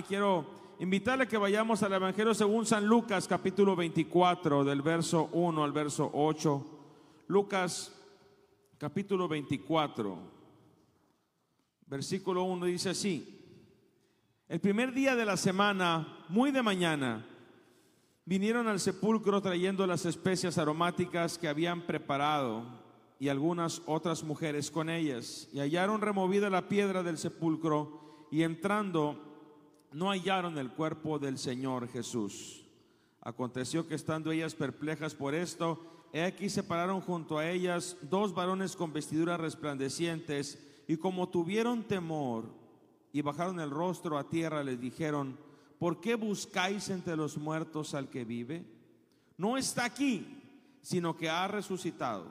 Quiero invitarle que vayamos al Evangelio según San Lucas, capítulo 24, del verso 1 al verso 8. Lucas, capítulo 24, versículo 1 dice así. El primer día de la semana, muy de mañana, vinieron al sepulcro trayendo las especias aromáticas que habían preparado y algunas otras mujeres con ellas, y hallaron removida la piedra del sepulcro, y entrando no hallaron el cuerpo del Señor Jesús. Aconteció que estando ellas perplejas por esto, he aquí se pararon junto a ellas dos varones con vestiduras resplandecientes, y como tuvieron temor y bajaron el rostro a tierra, les dijeron, ¿por qué buscáis entre los muertos al que vive? No está aquí, sino que ha resucitado.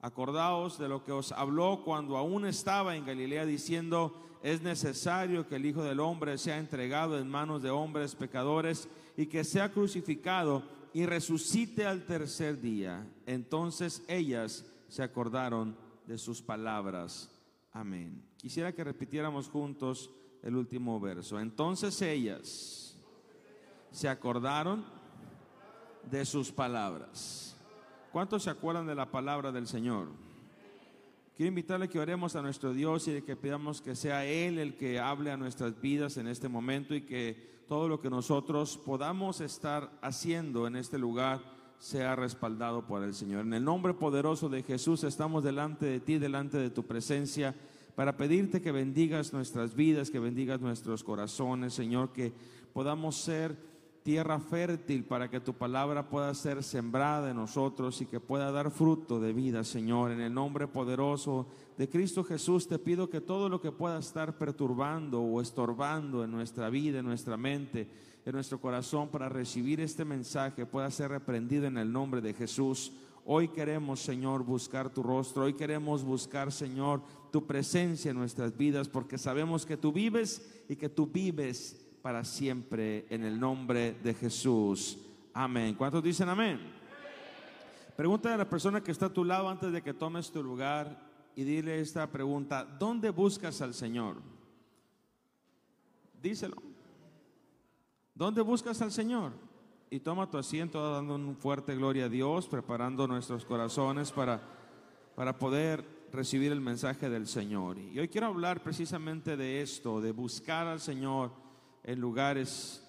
Acordaos de lo que os habló cuando aún estaba en Galilea diciendo, es necesario que el Hijo del Hombre sea entregado en manos de hombres pecadores y que sea crucificado y resucite al tercer día. Entonces ellas se acordaron de sus palabras. Amén. Quisiera que repitiéramos juntos el último verso. Entonces ellas se acordaron de sus palabras. ¿Cuántos se acuerdan de la palabra del Señor? Quiero invitarle que oremos a nuestro Dios y que pidamos que sea Él el que hable a nuestras vidas en este momento y que todo lo que nosotros podamos estar haciendo en este lugar sea respaldado por el Señor. En el nombre poderoso de Jesús estamos delante de ti, delante de tu presencia, para pedirte que bendigas nuestras vidas, que bendigas nuestros corazones, Señor, que podamos ser tierra fértil para que tu palabra pueda ser sembrada en nosotros y que pueda dar fruto de vida, Señor. En el nombre poderoso de Cristo Jesús te pido que todo lo que pueda estar perturbando o estorbando en nuestra vida, en nuestra mente, en nuestro corazón para recibir este mensaje pueda ser reprendido en el nombre de Jesús. Hoy queremos, Señor, buscar tu rostro. Hoy queremos buscar, Señor, tu presencia en nuestras vidas porque sabemos que tú vives y que tú vives para siempre en el nombre de Jesús. Amén. ¿Cuántos dicen amén? Pregúntale a la persona que está a tu lado antes de que tomes tu lugar y dile esta pregunta, ¿dónde buscas al Señor? Díselo. ¿Dónde buscas al Señor? Y toma tu asiento dando un fuerte gloria a Dios, preparando nuestros corazones para, para poder recibir el mensaje del Señor. Y hoy quiero hablar precisamente de esto, de buscar al Señor en lugares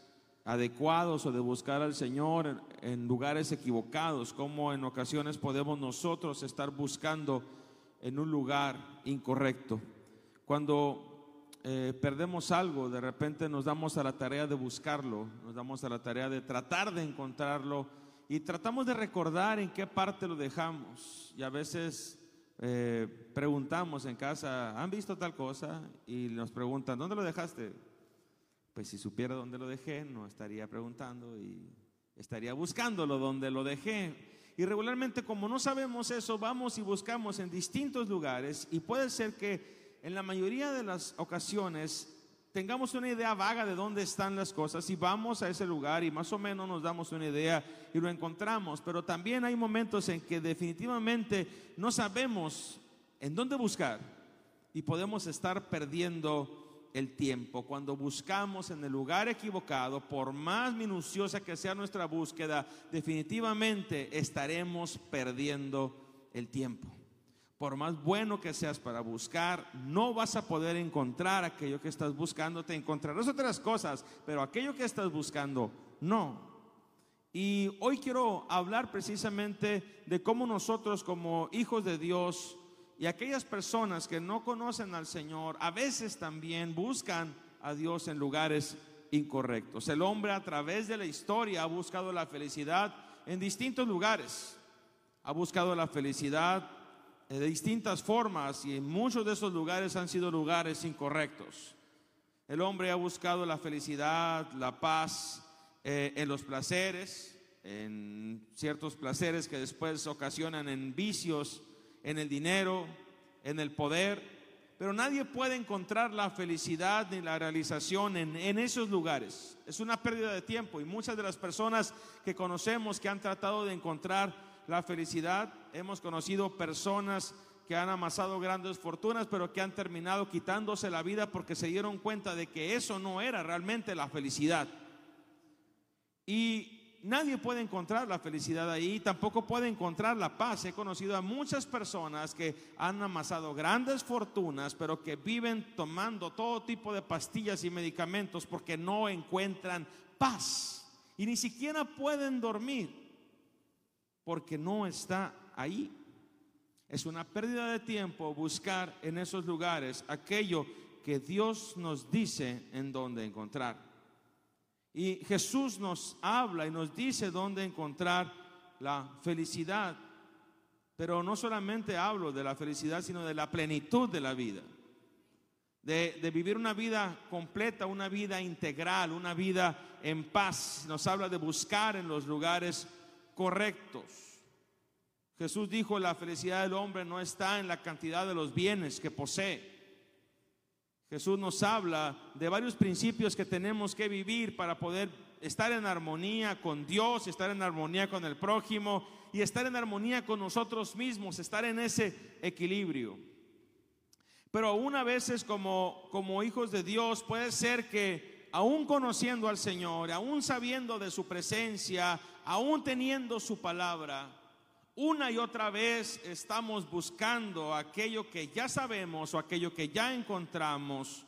adecuados o de buscar al Señor en, lugares equivocados, como en ocasiones podemos nosotros estar buscando en un lugar incorrecto. Cuando eh, perdemos algo, de repente nos damos a la tarea de buscarlo, nos damos a la tarea de tratar de encontrarlo y tratamos de recordar en qué parte lo dejamos. Y a veces eh, preguntamos en casa, ¿han visto tal cosa? Y nos preguntan, ¿dónde lo dejaste? Pues si supiera dónde lo dejé, no estaría preguntando y estaría buscándolo donde lo dejé. Y regularmente como no sabemos eso, vamos y buscamos en distintos lugares y puede ser que en la mayoría de las ocasiones tengamos una idea vaga de dónde están las cosas y vamos a ese lugar y más o menos nos damos una idea y lo encontramos, pero también hay momentos en que definitivamente no sabemos en dónde buscar y podemos estar perdiendo el tiempo, cuando buscamos en el lugar equivocado, por más minuciosa que sea nuestra búsqueda, definitivamente estaremos perdiendo el tiempo. Por más bueno que seas para buscar, no vas a poder encontrar aquello que estás buscando. Te encontrarás otras cosas, pero aquello que estás buscando, no. Y hoy quiero hablar precisamente de cómo nosotros como hijos de Dios, y aquellas personas que no conocen al Señor a veces también buscan a Dios en lugares incorrectos. El hombre a través de la historia ha buscado la felicidad en distintos lugares. Ha buscado la felicidad de distintas formas y en muchos de esos lugares han sido lugares incorrectos. El hombre ha buscado la felicidad, la paz eh, en los placeres, en ciertos placeres que después ocasionan en vicios en el dinero, en el poder, pero nadie puede encontrar la felicidad ni la realización en, esos lugares. Es una pérdida de tiempo y muchas de las personas que conocemos que han tratado de encontrar la felicidad, hemos conocido personas que han amasado grandes fortunas, pero que han terminado quitándose la vida porque se dieron cuenta de que eso no era realmente la felicidad. Y nadie puede encontrar la felicidad ahí, tampoco puede encontrar la paz. He conocido a muchas personas que han amasado grandes fortunas, pero que viven tomando todo tipo de pastillas y medicamentos porque no encuentran paz. Y ni siquiera pueden dormir porque no está ahí. Es una pérdida de tiempo buscar en esos lugares aquello que Dios nos dice en dónde encontrar. Y Jesús nos habla y nos dice dónde encontrar la felicidad. Pero no solamente hablo de la felicidad, sino de la plenitud de la vida. De, de, vivir una vida completa, una vida integral, una vida en paz. Nos habla de buscar en los lugares correctos. Jesús dijo, la felicidad del hombre no está en la cantidad de los bienes que posee. Jesús nos habla de varios principios que tenemos que vivir para poder estar en armonía con Dios, estar en armonía con el prójimo y estar en armonía con nosotros mismos, estar en ese equilibrio. Pero aún a veces como, como hijos de Dios puede ser que aún conociendo al Señor, aún sabiendo de su presencia, aún teniendo su palabra, una y otra vez estamos buscando aquello que ya sabemos o aquello que ya encontramos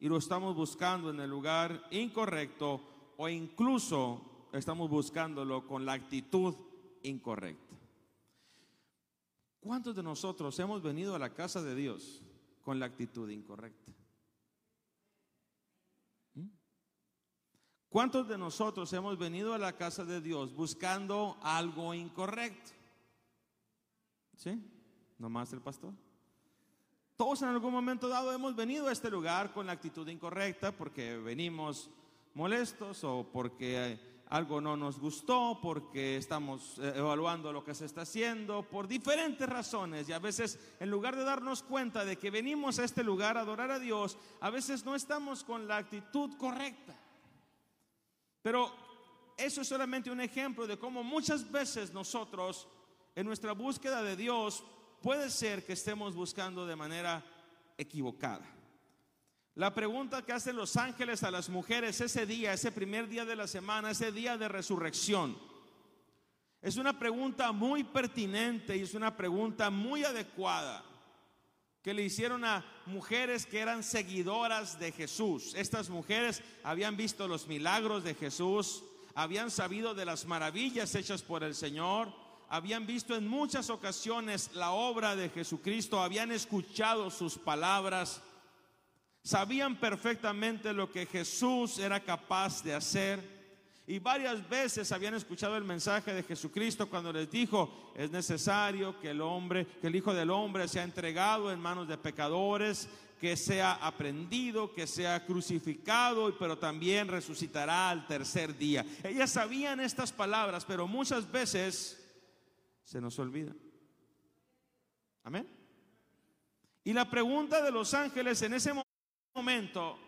y lo estamos buscando en el lugar incorrecto o incluso estamos buscándolo con la actitud incorrecta. ¿Cuántos de nosotros hemos venido a la casa de Dios con la actitud incorrecta? ¿Mm? ¿Cuántos de nosotros hemos venido a la casa de Dios buscando algo incorrecto? ¿Sí? Nomás el pastor. Todos en algún momento dado hemos venido a este lugar con la actitud incorrecta porque venimos molestos o porque algo no nos gustó, porque estamos eh, evaluando lo que se está haciendo, por diferentes razones. Y a veces, en lugar de darnos cuenta de que venimos a este lugar a adorar a Dios, a veces no estamos con la actitud correcta. Pero eso es solamente un ejemplo de cómo muchas veces nosotros en nuestra búsqueda de Dios puede ser que estemos buscando de manera equivocada. La pregunta que hacen los ángeles a las mujeres ese día, ese primer día de la semana, ese día de resurrección, es una pregunta muy pertinente y es una pregunta muy adecuada que le hicieron a mujeres que eran seguidoras de Jesús. Estas mujeres habían visto los milagros de Jesús, habían sabido de las maravillas hechas por el Señor, habían visto en muchas ocasiones la obra de Jesucristo, habían escuchado sus palabras, sabían perfectamente lo que Jesús era capaz de hacer y varias veces habían escuchado el mensaje de Jesucristo cuando les dijo, es necesario que el hombre, que el Hijo del Hombre sea entregado en manos de pecadores, que sea aprendido, que sea crucificado, pero también resucitará al tercer día. Ellas sabían estas palabras, pero muchas veces se nos olvida. Amén. Y la pregunta de los ángeles en ese momento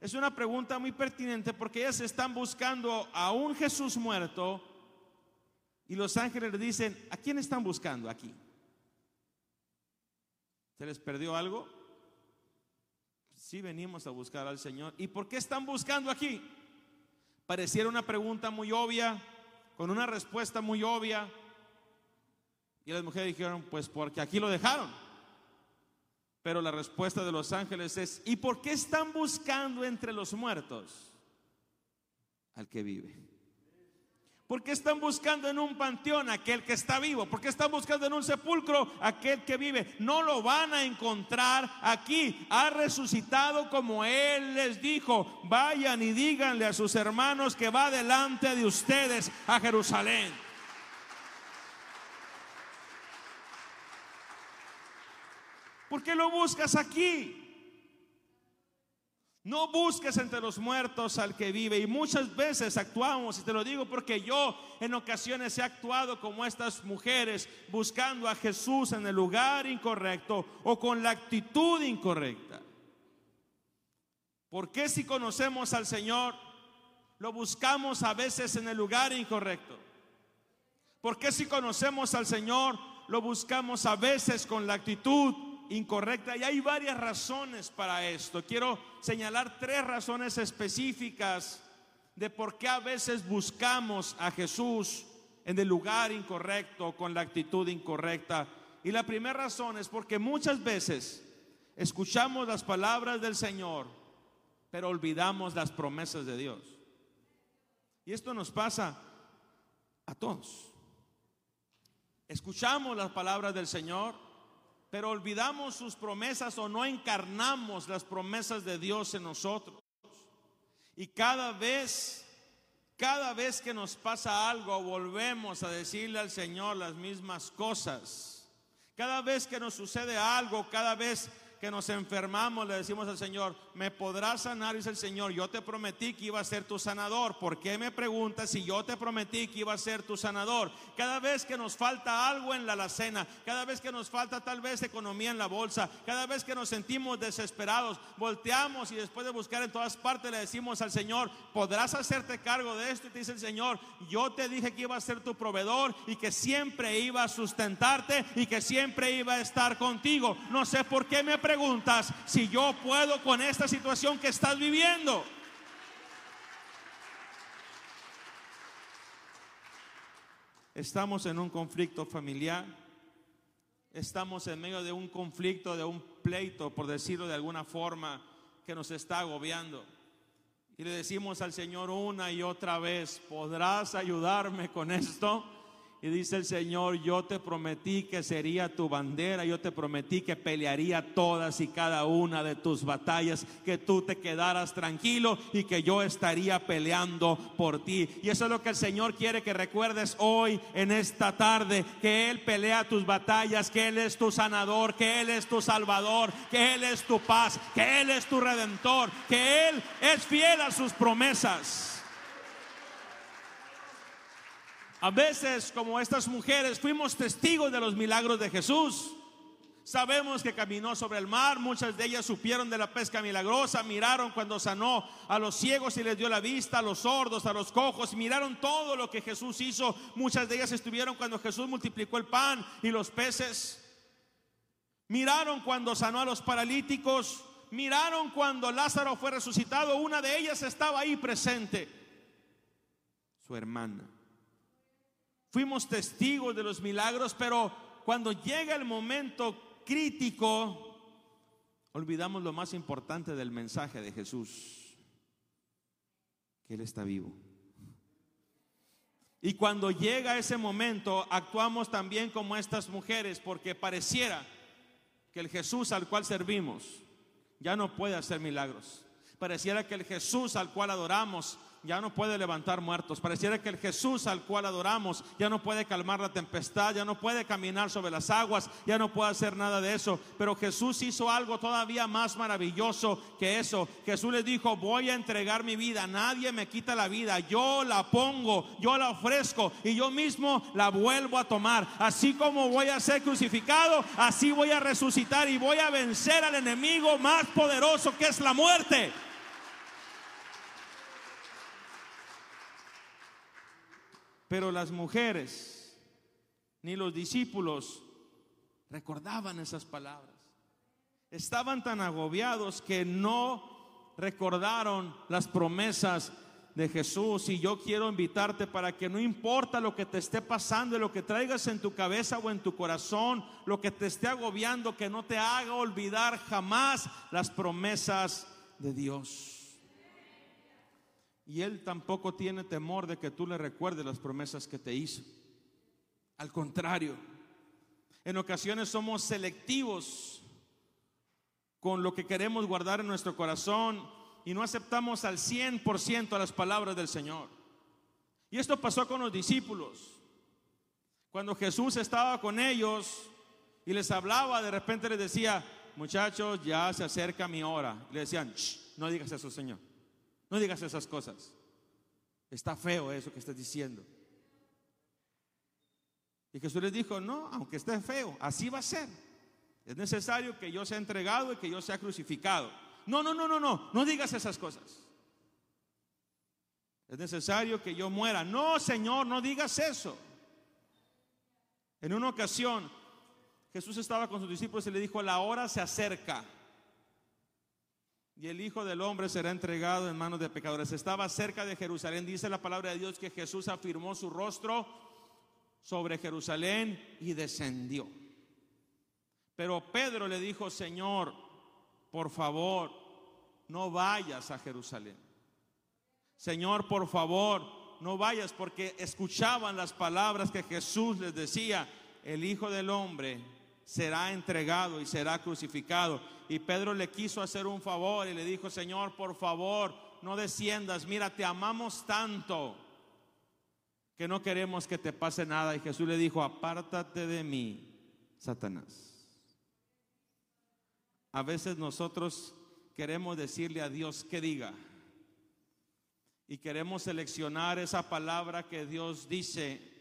es una pregunta muy pertinente porque ellas están buscando a un Jesús muerto y los ángeles le dicen, ¿a quién están buscando aquí? ¿Se les perdió algo? Sí venimos a buscar al Señor. ¿Y por qué están buscando aquí? Pareciera una pregunta muy obvia, con una respuesta muy obvia, y las mujeres dijeron, pues porque aquí lo dejaron. Pero la respuesta de los ángeles es, ¿y por qué están buscando entre los muertos al que vive? ¿Por qué están buscando en un panteón aquel que está vivo? ¿Por qué están buscando en un sepulcro aquel que vive? No lo van a encontrar aquí. Ha resucitado como Él les dijo. Vayan y díganle a sus hermanos que va delante de ustedes a Jerusalén. ¿Por qué lo buscas aquí? No busques entre los muertos al que vive. Y muchas veces actuamos, y te lo digo porque yo en ocasiones he actuado como estas mujeres, buscando a Jesús en el lugar incorrecto o con la actitud incorrecta. ¿Por qué si conocemos al Señor, lo buscamos a veces en el lugar incorrecto? ¿Por qué si conocemos al Señor, lo buscamos a veces con la actitud incorrecta y hay varias razones para esto. Quiero señalar tres razones específicas de por qué a veces buscamos a Jesús en el lugar incorrecto, con la actitud incorrecta. Y la primera razón es porque muchas veces escuchamos las palabras del Señor, pero olvidamos las promesas de Dios. Y esto nos pasa a todos. Escuchamos las palabras del Señor, pero olvidamos sus promesas o no encarnamos las promesas de Dios en nosotros. Y cada vez, cada vez que nos pasa algo, volvemos a decirle al Señor las mismas cosas. Cada vez que nos sucede algo, cada vez que nos enfermamos, le decimos al Señor, ¿me podrás sanar? Dice el Señor, yo te prometí que iba a ser tu sanador. ¿Por qué me preguntas si yo te prometí que iba a ser tu sanador? Cada vez que nos falta algo en la alacena, cada vez que nos falta tal vez economía en la bolsa, cada vez que nos sentimos desesperados, volteamos y después de buscar en todas partes le decimos al Señor, ¿podrás hacerte cargo de esto? Y te dice el Señor, yo te dije que iba a ser tu proveedor y que siempre iba a sustentarte y que siempre iba a estar contigo. No sé por qué me preguntas preguntas si yo puedo con esta situación que estás viviendo. Estamos en un conflicto familiar. Estamos en medio de un conflicto, de un pleito, por decirlo de alguna forma, que nos está agobiando. Y le decimos al Señor una y otra vez, ¿podrás ayudarme con esto? Y dice el Señor, yo te prometí que sería tu bandera, yo te prometí que pelearía todas y cada una de tus batallas, que tú te quedaras tranquilo y que yo estaría peleando por ti. Y eso es lo que el Señor quiere que recuerdes hoy, en esta tarde, que Él pelea tus batallas, que Él es tu sanador, que Él es tu salvador, que Él es tu paz, que Él es tu redentor, que Él es fiel a sus promesas. A veces, como estas mujeres, fuimos testigos de los milagros de Jesús. Sabemos que caminó sobre el mar, muchas de ellas supieron de la pesca milagrosa, miraron cuando sanó a los ciegos y les dio la vista, a los sordos, a los cojos, miraron todo lo que Jesús hizo. Muchas de ellas estuvieron cuando Jesús multiplicó el pan y los peces. Miraron cuando sanó a los paralíticos, miraron cuando Lázaro fue resucitado, una de ellas estaba ahí presente, su hermana. Fuimos testigos de los milagros, pero cuando llega el momento crítico, olvidamos lo más importante del mensaje de Jesús, que Él está vivo. Y cuando llega ese momento, actuamos también como estas mujeres, porque pareciera que el Jesús al cual servimos ya no puede hacer milagros. Pareciera que el Jesús al cual adoramos ya no puede levantar muertos. Pareciera que el Jesús al cual adoramos ya no puede calmar la tempestad, ya no puede caminar sobre las aguas, ya no puede hacer nada de eso. Pero Jesús hizo algo todavía más maravilloso que eso. Jesús le dijo, voy a entregar mi vida, nadie me quita la vida, yo la pongo, yo la ofrezco y yo mismo la vuelvo a tomar. Así como voy a ser crucificado, así voy a resucitar y voy a vencer al enemigo más poderoso que es la muerte. Pero las mujeres ni los discípulos recordaban esas palabras. Estaban tan agobiados que no recordaron las promesas de Jesús. Y yo quiero invitarte para que no importa lo que te esté pasando, lo que traigas en tu cabeza o en tu corazón, lo que te esté agobiando, que no te haga olvidar jamás las promesas de Dios. Y Él tampoco tiene temor de que tú le recuerdes las promesas que te hizo. Al contrario, en ocasiones somos selectivos con lo que queremos guardar en nuestro corazón y no aceptamos al 100% las palabras del Señor. Y esto pasó con los discípulos. Cuando Jesús estaba con ellos y les hablaba, de repente les decía, muchachos, ya se acerca mi hora. le decían, no digas eso, Señor. No digas esas cosas. Está feo eso que estás diciendo. Y Jesús les dijo, no, aunque esté feo, así va a ser. Es necesario que yo sea entregado y que yo sea crucificado. No, no, no, no, no, no digas esas cosas. Es necesario que yo muera. No, Señor, no digas eso. En una ocasión, Jesús estaba con sus discípulos y le dijo, la hora se acerca. Y el Hijo del Hombre será entregado en manos de pecadores. Estaba cerca de Jerusalén. Dice la palabra de Dios que Jesús afirmó su rostro sobre Jerusalén y descendió. Pero Pedro le dijo, Señor, por favor, no vayas a Jerusalén. Señor, por favor, no vayas porque escuchaban las palabras que Jesús les decía, el Hijo del Hombre será entregado y será crucificado. Y Pedro le quiso hacer un favor y le dijo, Señor, por favor, no desciendas, mira, te amamos tanto que no queremos que te pase nada. Y Jesús le dijo, apártate de mí, Satanás. A veces nosotros queremos decirle a Dios que diga. Y queremos seleccionar esa palabra que Dios dice.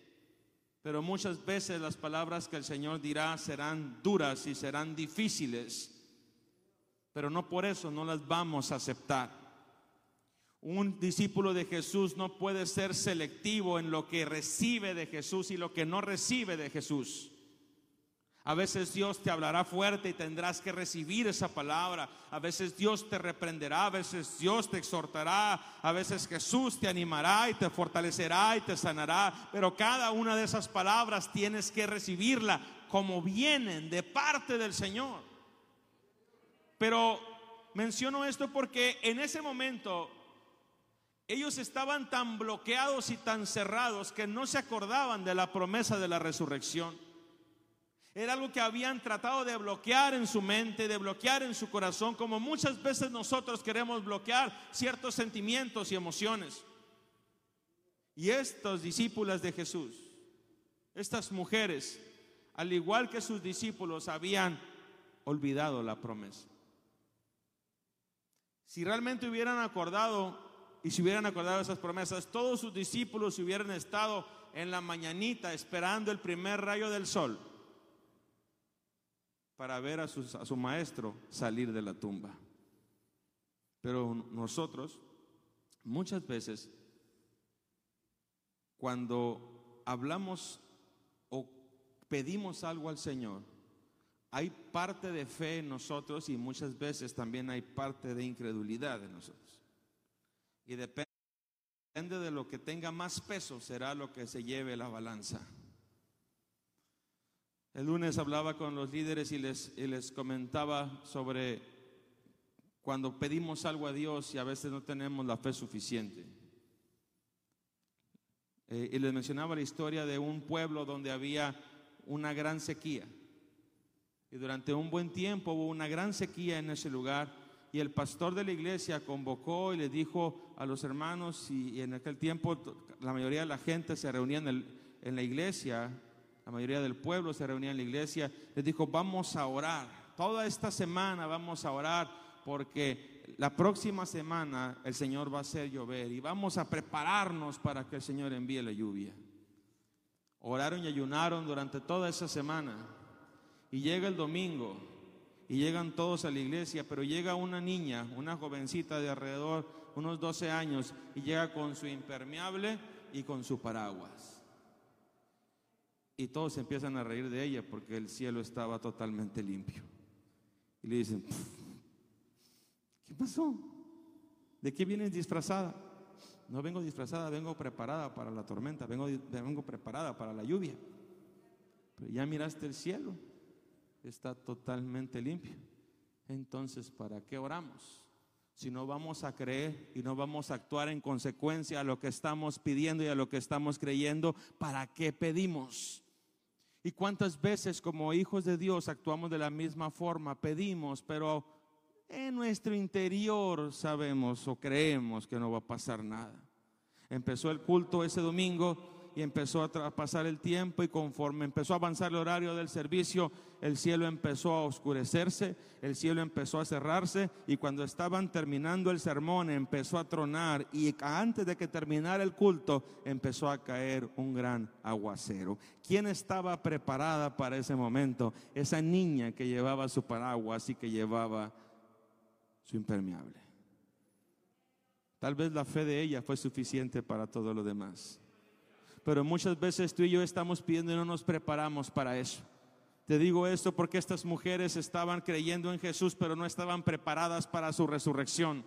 Pero muchas veces las palabras que el Señor dirá serán duras y serán difíciles. Pero no por eso no las vamos a aceptar. Un discípulo de Jesús no puede ser selectivo en lo que recibe de Jesús y lo que no recibe de Jesús. A veces Dios te hablará fuerte y tendrás que recibir esa palabra. A veces Dios te reprenderá, a veces Dios te exhortará, a veces Jesús te animará y te fortalecerá y te sanará. Pero cada una de esas palabras tienes que recibirla como vienen de parte del Señor. Pero menciono esto porque en ese momento ellos estaban tan bloqueados y tan cerrados que no se acordaban de la promesa de la resurrección. Era algo que habían tratado de bloquear en su mente, de bloquear en su corazón, como muchas veces nosotros queremos bloquear ciertos sentimientos y emociones. Y estos discípulos de Jesús, estas mujeres, al igual que sus discípulos, habían olvidado la promesa. Si realmente hubieran acordado y si hubieran acordado esas promesas, todos sus discípulos hubieran estado en la mañanita esperando el primer rayo del sol para ver a, su maestro salir de la tumba. Pero nosotros, muchas veces, cuando hablamos o pedimos algo al Señor, hay parte de fe en nosotros y muchas veces también hay parte de incredulidad en nosotros. Y depende de lo que tenga más peso, será lo que se lleve la balanza. El lunes hablaba con los líderes y les, les comentaba sobre cuando pedimos algo a Dios y a veces no tenemos la fe suficiente. Eh, y les mencionaba la historia de un pueblo donde había una gran sequía. Y durante un buen tiempo hubo una gran sequía en ese lugar. Y el pastor de la iglesia convocó y le dijo a los hermanos, y, en aquel tiempo la mayoría de la gente se reunía en, en la iglesia la mayoría del pueblo se reunía en la iglesia, les dijo, vamos a orar, toda esta semana vamos a orar porque la próxima semana el Señor va a hacer llover y vamos a prepararnos para que el Señor envíe la lluvia. Oraron y ayunaron durante toda esa semana y llega el domingo y llegan todos a la iglesia, pero llega una niña, una jovencita de alrededor unos 12 años y llega con su impermeable y con su paraguas. Y todos empiezan a reír de ella porque el cielo estaba totalmente limpio. Y le dicen, ¿qué pasó? ¿De qué vienes disfrazada? No vengo disfrazada, vengo preparada para la tormenta, vengo, vengo preparada para la lluvia. Pero ya miraste el cielo, está totalmente limpio. Entonces, ¿para qué oramos? Si no vamos a creer y no vamos a actuar en consecuencia a lo que estamos pidiendo y a lo que estamos creyendo, ¿para qué pedimos? ¿Y cuántas veces como hijos de Dios actuamos de la misma forma? Pedimos, pero en nuestro interior sabemos o creemos que no va a pasar nada. Empezó el culto ese domingo y empezó a pasar el tiempo y conforme empezó a avanzar el horario del servicio, el cielo empezó a oscurecerse, el cielo empezó a cerrarse y cuando estaban terminando el sermón empezó a tronar y antes de que terminara el culto empezó a caer un gran aguacero. ¿Quién estaba preparada para ese momento? Esa niña que llevaba su paraguas y que llevaba su impermeable. Tal vez la fe de ella fue suficiente para todo lo demás. Pero muchas veces tú y yo estamos pidiendo y no nos preparamos para eso. Te digo esto porque estas mujeres estaban creyendo en Jesús, pero no estaban preparadas para su resurrección.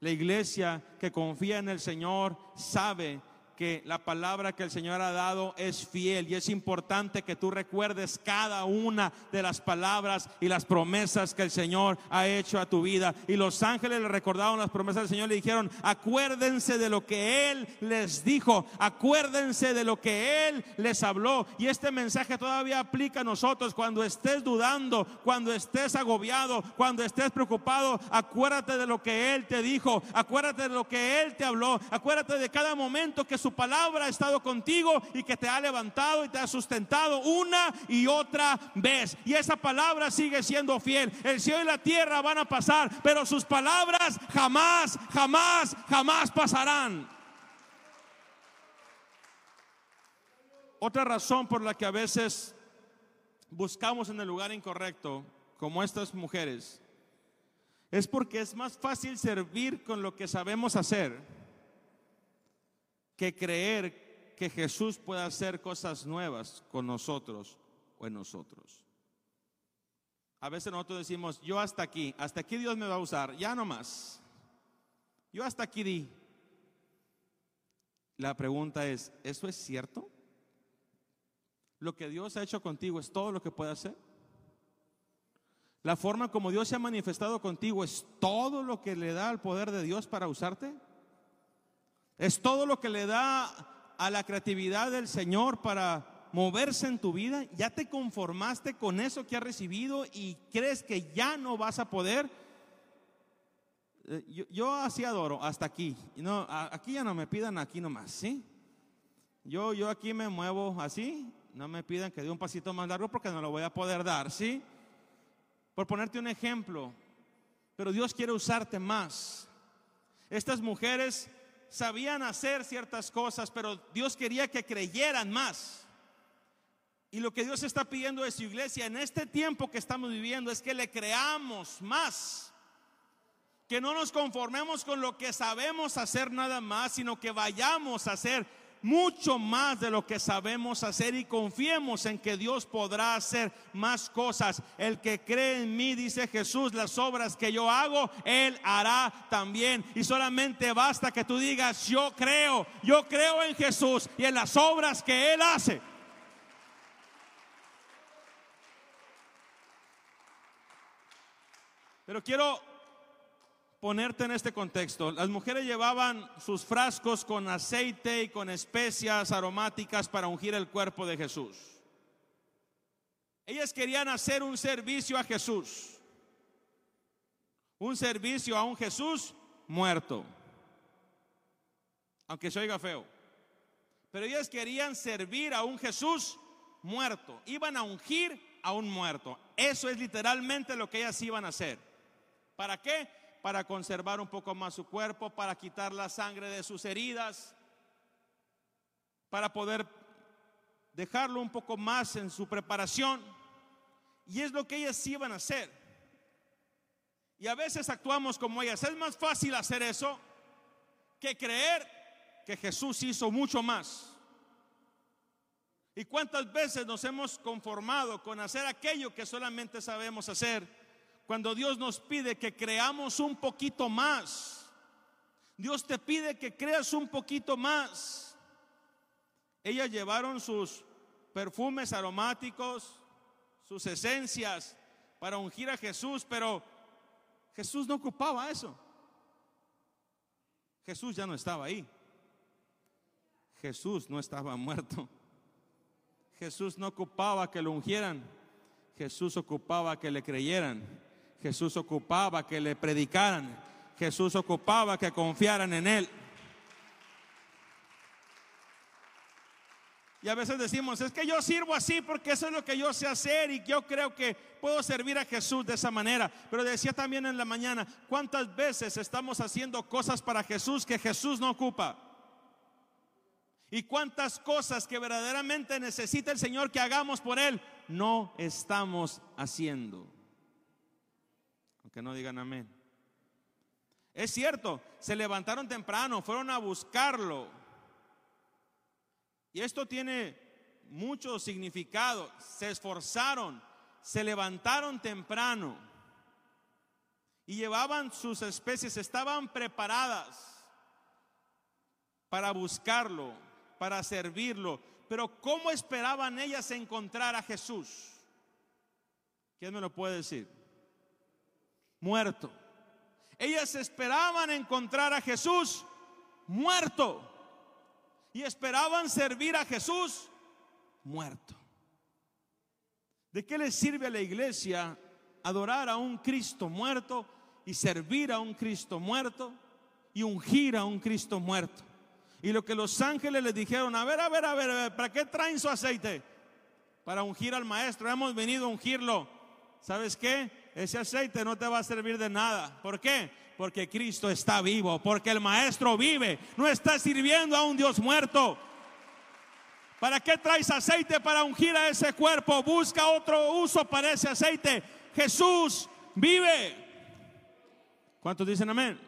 La iglesia que confía en el Señor sabe que la palabra que el Señor ha dado es fiel y es importante que tú recuerdes cada una de las palabras y las promesas que el Señor ha hecho a tu vida. Y los ángeles le recordaron las promesas del Señor, le dijeron, acuérdense de lo que Él les dijo, acuérdense de lo que Él les habló. Y este mensaje todavía aplica a nosotros cuando estés dudando, cuando estés agobiado, cuando estés preocupado, acuérdate de lo que Él te dijo, acuérdate de lo que Él te habló, acuérdate de cada momento que su palabra ha estado contigo y que te ha levantado y te ha sustentado una y otra vez. Y esa palabra sigue siendo fiel. El cielo y la tierra van a pasar, pero sus palabras jamás, jamás, jamás pasarán. Otra razón por la que a veces buscamos en el lugar incorrecto, como estas mujeres, es porque es más fácil servir con lo que sabemos hacer que creer que Jesús pueda hacer cosas nuevas con nosotros o en nosotros. A veces nosotros decimos, yo hasta aquí, hasta aquí Dios me va a usar, ya no más. Yo hasta aquí di. La pregunta es, ¿eso es cierto? ¿Lo que Dios ha hecho contigo es todo lo que puede hacer? ¿La forma como Dios se ha manifestado contigo es todo lo que le da al poder de Dios para usarte? Es todo lo que le da a la creatividad del Señor para moverse en tu vida. Ya te conformaste con eso que has recibido y crees que ya no vas a poder. Eh, yo, así adoro hasta aquí. No, aquí ya no me pidan aquí nomás, ¿sí? Yo, yo aquí me muevo así. No me pidan que dé un pasito más largo porque no lo voy a poder dar, ¿sí? Por ponerte un ejemplo. Pero Dios quiere usarte más. Estas mujeres sabían hacer ciertas cosas, pero Dios quería que creyeran más. Y lo que Dios está pidiendo de su iglesia en este tiempo que estamos viviendo es que le creamos más. Que no nos conformemos con lo que sabemos hacer nada más, sino que vayamos a hacer mucho más de lo que sabemos hacer y confiemos en que Dios podrá hacer más cosas. El que cree en mí, dice Jesús, las obras que yo hago, Él hará también. Y solamente basta que tú digas, yo creo, yo creo en Jesús y en las obras que Él hace. Pero quiero ponerte en este contexto. Las mujeres llevaban sus frascos con aceite y con especias aromáticas para ungir el cuerpo de Jesús. Ellas querían hacer un servicio a Jesús. Un servicio a un Jesús muerto. Aunque se oiga feo. Pero ellas querían servir a un Jesús muerto. Iban a ungir a un muerto. Eso es literalmente lo que ellas iban a hacer. ¿Para qué? Para conservar un poco más su cuerpo, para quitar la sangre de sus heridas, para poder dejarlo un poco más en su preparación. Y es lo que ellas iban a hacer. Y a veces actuamos como ellas. Es más fácil hacer eso que creer que Jesús hizo mucho más. ¿Y cuántas veces nos hemos conformado con hacer aquello que solamente sabemos hacer? Cuando Dios nos pide que creamos un poquito más. Dios te pide que creas un poquito más. Ellas llevaron sus perfumes aromáticos, sus esencias para ungir a Jesús, pero Jesús no ocupaba eso. Jesús ya no estaba ahí. Jesús no estaba muerto. Jesús no ocupaba que lo ungieran. Jesús ocupaba que le creyeran. Jesús ocupaba que le predicaran. Jesús ocupaba que confiaran en Él. Y a veces decimos, es que yo sirvo así porque eso es lo que yo sé hacer y yo creo que puedo servir a Jesús de esa manera. Pero decía también en la mañana, ¿cuántas veces estamos haciendo cosas para Jesús que Jesús no ocupa? Y cuántas cosas que verdaderamente necesita el Señor que hagamos por Él, no estamos haciendo que no digan amén. Es cierto, se levantaron temprano, fueron a buscarlo. Y esto tiene mucho significado. Se esforzaron, se levantaron temprano y llevaban sus especies, estaban preparadas para buscarlo, para servirlo. Pero ¿cómo esperaban ellas encontrar a Jesús? ¿Quién me lo puede decir? Muerto. Ellas esperaban encontrar a Jesús muerto. Y esperaban servir a Jesús muerto. ¿De qué le sirve a la iglesia adorar a un Cristo muerto y servir a un Cristo muerto y ungir a un Cristo muerto? Y lo que los ángeles les dijeron, a ver, a ver, a ver, a ver, ¿para qué traen su aceite? Para ungir al maestro, hemos venido a ungirlo. ¿Sabes qué? Ese aceite no te va a servir de nada. ¿Por qué? Porque Cristo está vivo, porque el maestro vive, no está sirviendo a un Dios muerto. ¿Para qué traes aceite para ungir a ese cuerpo? Busca otro uso para ese aceite. Jesús vive. ¿Cuántos dicen amén?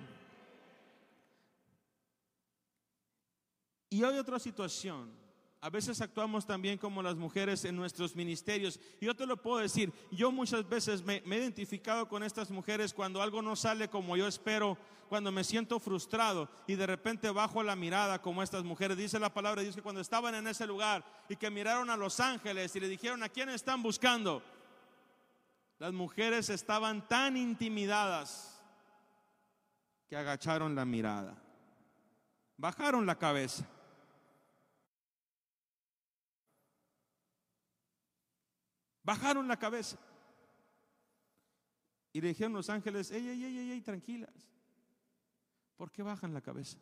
Y hay otra situación. A veces actuamos también como las mujeres en nuestros ministerios. Yo te lo puedo decir, yo muchas veces me, he identificado con estas mujeres cuando algo no sale como yo espero, cuando me siento frustrado y de repente bajo la mirada como estas mujeres. Dice la palabra, dice que cuando estaban en ese lugar y que miraron a los ángeles y le dijeron, ¿a quién están buscando? Las mujeres estaban tan intimidadas que agacharon la mirada, bajaron la cabeza. Bajaron la cabeza. Y le dijeron los ángeles, ey, ey, ey, ey, tranquilas. ¿Por qué bajan la cabeza?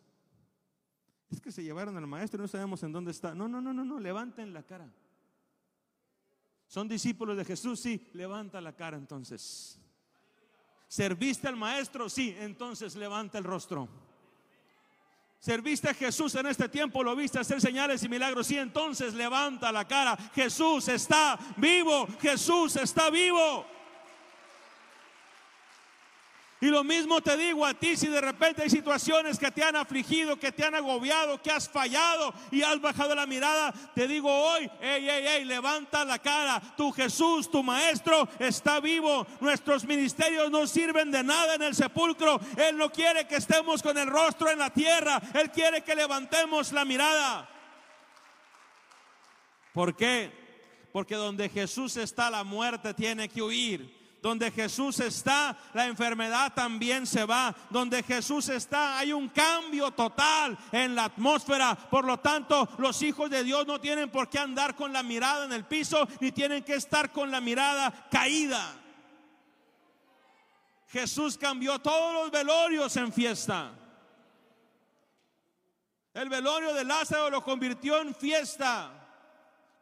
Es que se llevaron al maestro y no sabemos en dónde está. No, no, no, no, no, levanten la cara. Son discípulos de Jesús, sí, levanta la cara entonces. ¿Serviste al maestro? Sí, entonces levanta el rostro. Serviste a Jesús en este tiempo, lo viste hacer señales y milagros. Y entonces levanta la cara. Jesús está vivo. Jesús está vivo. Y lo mismo te digo a ti si de repente hay situaciones que te han afligido, que te han agobiado, que has fallado y has bajado la mirada, te digo hoy, ey, ey, ey, levanta la cara. Tu Jesús, tu Maestro, está vivo. Nuestros ministerios no sirven de nada en el sepulcro. Él no quiere que estemos con el rostro en la tierra. Él quiere que levantemos la mirada. ¿Por qué? Porque donde Jesús está, la muerte tiene que huir. Donde Jesús está, la enfermedad también se va. Donde Jesús está, hay un cambio total en la atmósfera. Por lo tanto, los hijos de Dios no tienen por qué andar con la mirada en el piso, ni tienen que estar con la mirada caída. Jesús cambió todos los velorios en fiesta. El velorio de Lázaro lo convirtió en fiesta.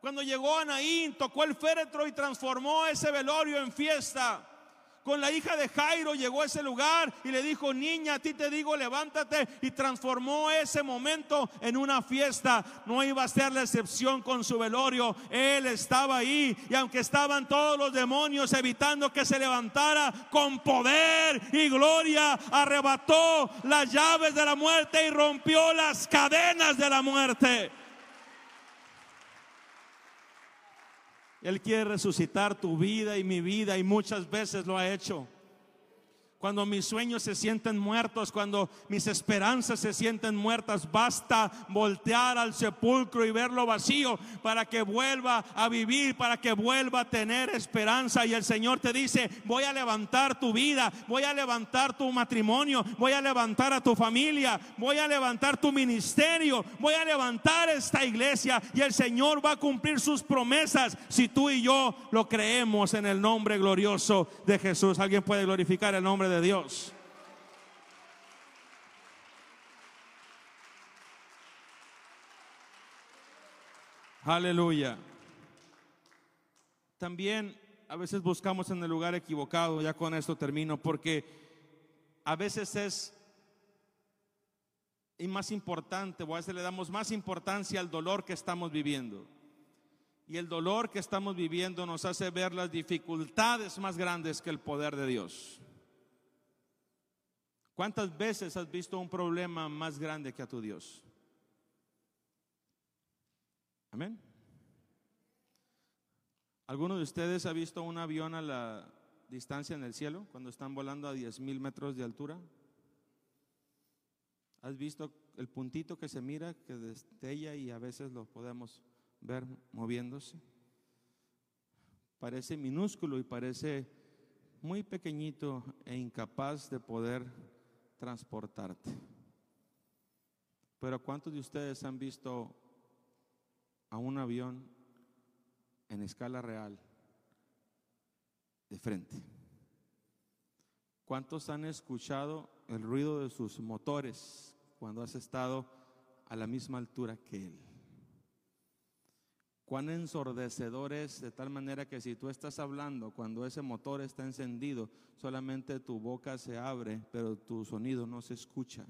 Cuando llegó Anaín, tocó el féretro y transformó ese velorio en fiesta. Con la hija de Jairo llegó a ese lugar y le dijo, niña, a ti te digo, levántate. Y transformó ese momento en una fiesta. No iba a ser la excepción con su velorio. Él estaba ahí. Y aunque estaban todos los demonios evitando que se levantara, con poder y gloria arrebató las llaves de la muerte y rompió las cadenas de la muerte. Él quiere resucitar tu vida y mi vida y muchas veces lo ha hecho cuando mis sueños se sienten muertos, cuando mis esperanzas se sienten muertas, basta voltear al sepulcro y verlo vacío para que vuelva a vivir, para que vuelva a tener esperanza. Y el Señor te dice, voy a levantar tu vida, voy a levantar tu matrimonio, voy a levantar a tu familia, voy a levantar tu ministerio, voy a levantar esta iglesia y el Señor va a cumplir sus promesas si tú y yo lo creemos en el nombre glorioso de Jesús. ¿Alguien puede glorificar el nombre de Dios. Aleluya. También a veces buscamos en el lugar equivocado, ya con esto termino, porque a veces es y más importante, o a veces le damos más importancia al dolor que estamos viviendo. Y el dolor que estamos viviendo nos hace ver las dificultades más grandes que el poder de Dios. ¿Cuántas veces has visto un problema más grande que a tu Dios? Amén. ¿Alguno de ustedes ha visto un avión a la distancia en el cielo cuando están volando a 10 mil metros de altura? ¿Has visto el puntito que se mira, que destella y a veces lo podemos ver moviéndose? Parece minúsculo y parece muy pequeñito e incapaz de poder transportarte. Pero ¿cuántos de ustedes han visto a un avión en escala real de frente? ¿Cuántos han escuchado el ruido de sus motores cuando has estado a la misma altura que él? Cuán ensordecedor es de tal manera que si tú estás hablando cuando ese motor está encendido, solamente tu boca se abre, pero tu sonido no se escucha.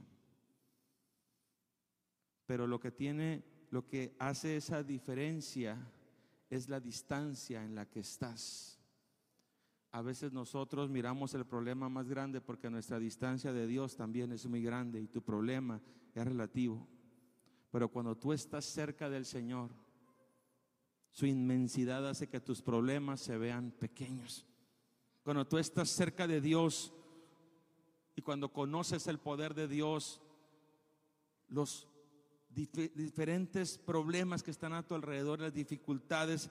Pero lo que tiene, lo que hace esa diferencia es la distancia en la que estás. A veces nosotros miramos el problema más grande porque nuestra distancia de Dios también es muy grande y tu problema es relativo. Pero cuando tú estás cerca del Señor, su inmensidad hace que tus problemas se vean pequeños. Cuando tú estás cerca de Dios y cuando conoces el poder de Dios, los diferentes problemas que están a tu alrededor, las dificultades,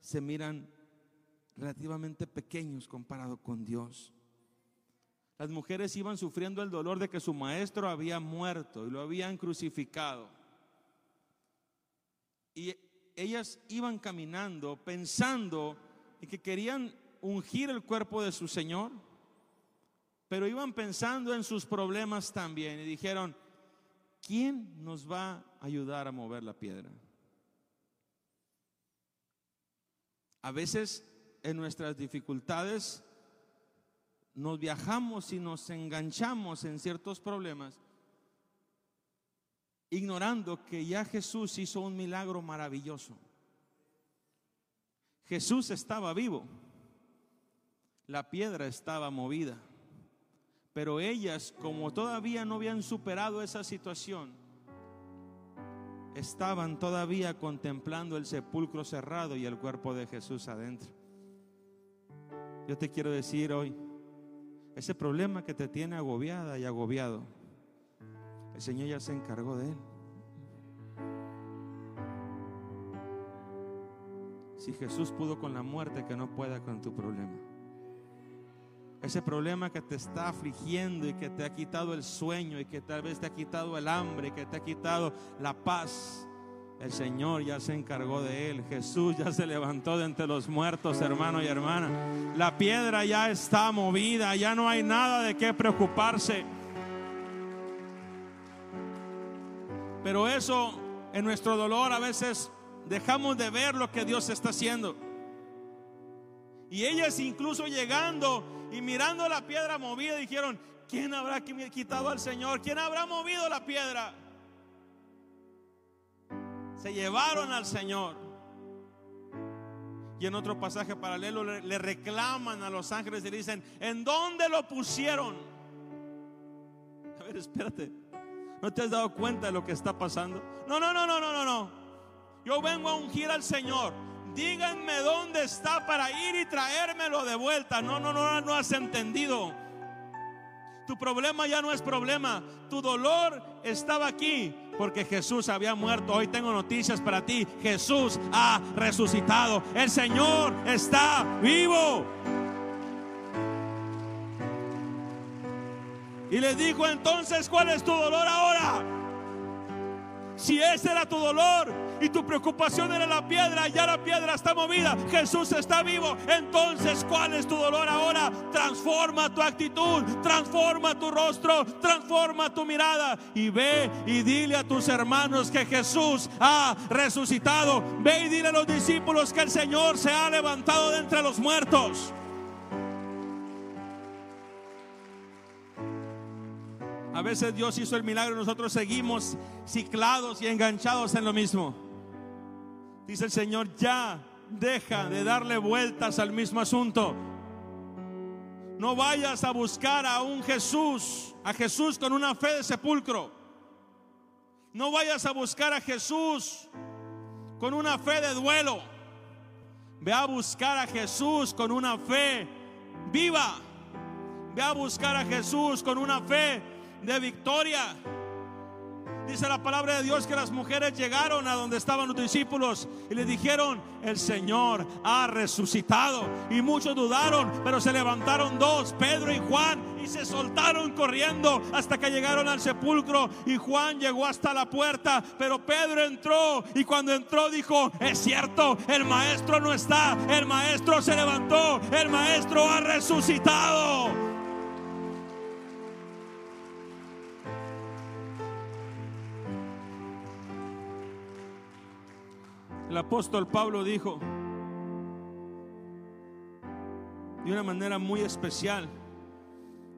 se miran relativamente pequeños comparado con Dios. Las mujeres iban sufriendo el dolor de que su maestro había muerto y lo habían crucificado. Y ellas iban caminando pensando en que querían ungir el cuerpo de su Señor, pero iban pensando en sus problemas también y dijeron, ¿quién nos va a ayudar a mover la piedra? A veces en nuestras dificultades nos viajamos y nos enganchamos en ciertos problemas ignorando que ya Jesús hizo un milagro maravilloso. Jesús estaba vivo, la piedra estaba movida, pero ellas, como todavía no habían superado esa situación, estaban todavía contemplando el sepulcro cerrado y el cuerpo de Jesús adentro. Yo te quiero decir hoy, ese problema que te tiene agobiada y agobiado, el Señor ya se encargó de él. Si Jesús pudo con la muerte, que no pueda con tu problema. Ese problema que te está afligiendo y que te ha quitado el sueño y que tal vez te ha quitado el hambre que te ha quitado la paz. El Señor ya se encargó de él. Jesús ya se levantó de entre los muertos, hermano y hermana. La piedra ya está movida, ya no hay nada de qué preocuparse. Pero eso en nuestro dolor a veces dejamos de ver lo que Dios está haciendo. Y ellas incluso llegando y mirando la piedra movida dijeron, ¿quién habrá quitado al Señor? ¿Quién habrá movido la piedra? Se llevaron al Señor. Y en otro pasaje paralelo le, reclaman a los ángeles y le dicen, ¿en dónde lo pusieron? A ver, espérate. ¿No te has dado cuenta de lo que está pasando? No, no, no, no, no, no, no. Yo vengo a ungir al Señor. Díganme dónde está para ir y traérmelo de vuelta. No, no, no, no has entendido. Tu problema ya no es problema. Tu dolor estaba aquí porque Jesús había muerto. Hoy tengo noticias para ti. Jesús ha resucitado. El Señor está vivo. Y le dijo entonces, ¿cuál es tu dolor ahora? Si ese era tu dolor y tu preocupación era la piedra, ya la piedra está movida, Jesús está vivo, entonces ¿cuál es tu dolor ahora? Transforma tu actitud, transforma tu rostro, transforma tu mirada y ve y dile a tus hermanos que Jesús ha resucitado. Ve y dile a los discípulos que el Señor se ha levantado de entre los muertos. A veces Dios hizo el milagro y nosotros seguimos ciclados y enganchados en lo mismo. Dice el Señor, ya deja de darle vueltas al mismo asunto. No vayas a buscar a un Jesús, a Jesús con una fe de sepulcro. No vayas a buscar a Jesús con una fe de duelo. Ve a buscar a Jesús con una fe viva. Ve a buscar a Jesús con una fe de victoria. Dice la palabra de Dios que las mujeres llegaron a donde estaban los discípulos y le dijeron, el Señor ha resucitado. Y muchos dudaron, pero se levantaron dos, Pedro y Juan, y se soltaron corriendo hasta que llegaron al sepulcro. Y Juan llegó hasta la puerta, pero Pedro entró y cuando entró dijo, es cierto, el maestro no está, el maestro se levantó, el maestro ha resucitado. El apóstol Pablo dijo de una manera muy especial,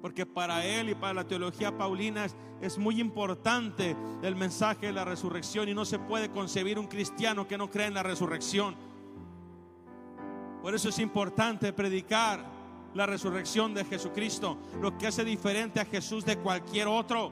porque para él y para la teología paulina es, muy importante el mensaje de la resurrección y no se puede concebir un cristiano que no cree en la resurrección. Por eso es importante predicar la resurrección de Jesucristo, lo que hace diferente a Jesús de cualquier otro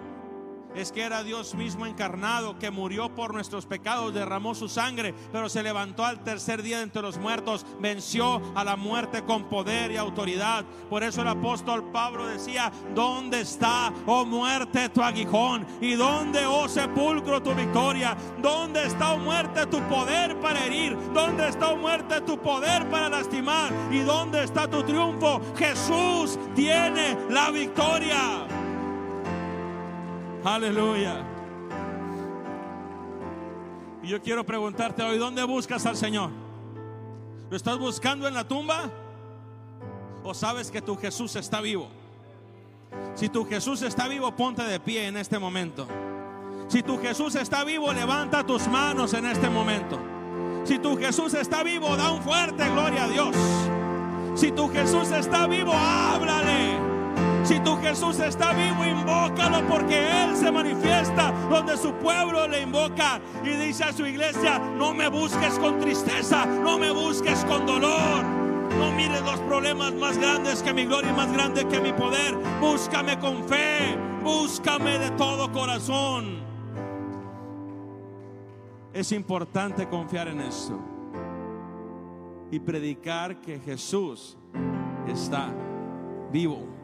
es que era Dios mismo encarnado, que murió por nuestros pecados, derramó su sangre, pero se levantó al tercer día entre los muertos, venció a la muerte con poder y autoridad. Por eso el apóstol Pablo decía, ¿dónde está, oh muerte, tu aguijón? ¿Y dónde, oh sepulcro, tu victoria? ¿Dónde está, oh muerte, tu poder para herir? ¿Dónde está, oh muerte, tu poder para lastimar? ¿Y dónde está tu triunfo? Jesús tiene la victoria. Aleluya. Y yo quiero preguntarte hoy, ¿dónde buscas al Señor? ¿Lo estás buscando en la tumba? ¿O sabes que tu Jesús está vivo? Si tu Jesús está vivo, ponte de pie en este momento. Si tu Jesús está vivo, levanta tus manos en este momento. Si tu Jesús está vivo, da un fuerte gloria a Dios. Si tu Jesús está vivo, háblale. Si tu Jesús está vivo, invócalo porque Él se manifiesta donde su pueblo le invoca y dice a su iglesia, no me busques con tristeza, no me busques con dolor. No mires los problemas más grandes que mi gloria y más grande que mi poder. Búscame con fe, búscame de todo corazón. Es importante confiar en esto y predicar que Jesús está vivo.